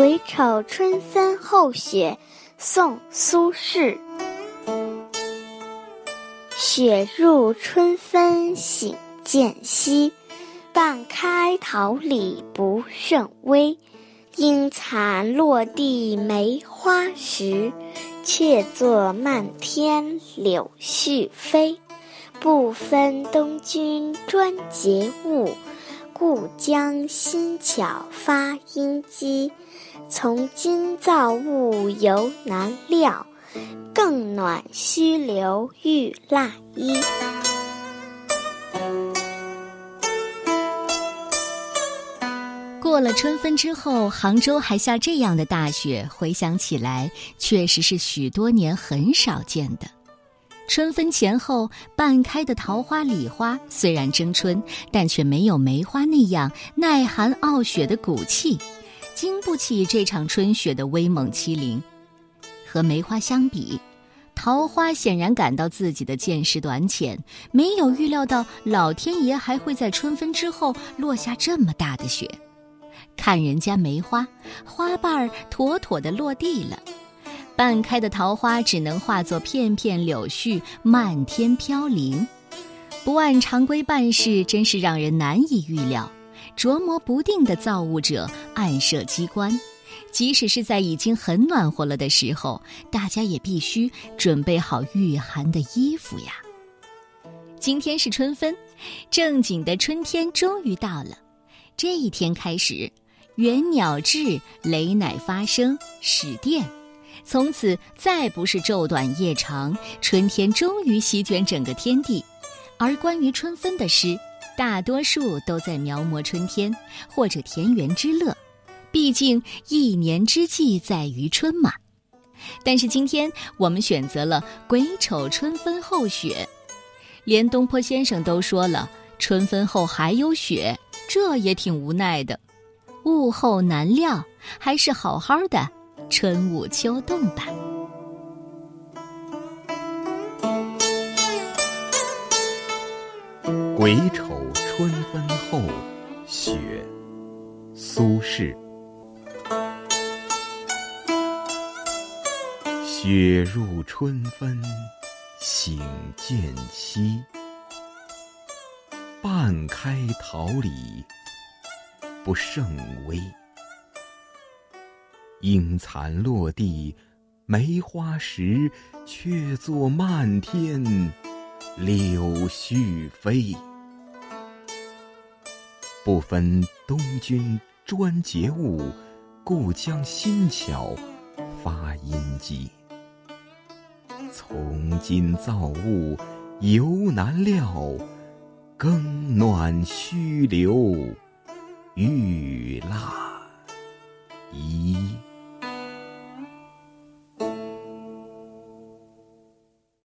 癸丑春分后雪，宋·苏轼。雪入春分省渐稀，半开桃李不胜微。应残落地梅花时，却作漫天柳絮飞。不分东君专节物，故将新巧发音机。从今造物犹难料，更暖须留欲腊衣。过了春分之后，杭州还下这样的大雪，回想起来，确实是许多年很少见的。春分前后，半开的桃花、李花虽然争春，但却没有梅花那样耐寒傲雪的骨气，经不起这场春雪的威猛欺凌。和梅花相比，桃花显然感到自己的见识短浅，没有预料到老天爷还会在春分之后落下这么大的雪。看人家梅花，花瓣儿妥妥的落地了。半开的桃花只能化作片片柳絮，漫天飘零。不按常规办事，真是让人难以预料。琢磨不定的造物者暗设机关，即使是在已经很暖和了的时候，大家也必须准备好御寒的衣服呀。今天是春分，正经的春天终于到了。这一天开始，猿鸟至，雷乃发声，始电。从此再不是昼短夜长，春天终于席卷整个天地。而关于春分的诗，大多数都在描摹春天或者田园之乐。毕竟一年之计在于春嘛。但是今天我们选择了“癸丑春分后雪”，连东坡先生都说了：“春分后还有雪，这也挺无奈的。物候难料，还是好好的。”春捂秋冻吧。癸丑春分后，雪。苏轼。雪入春分，省渐稀。半开桃李，不胜微。应残落地梅花时，却作漫天柳絮飞。不分东君专节物，故将新巧发音机。从今造物犹难料，更暖须留欲腊衣。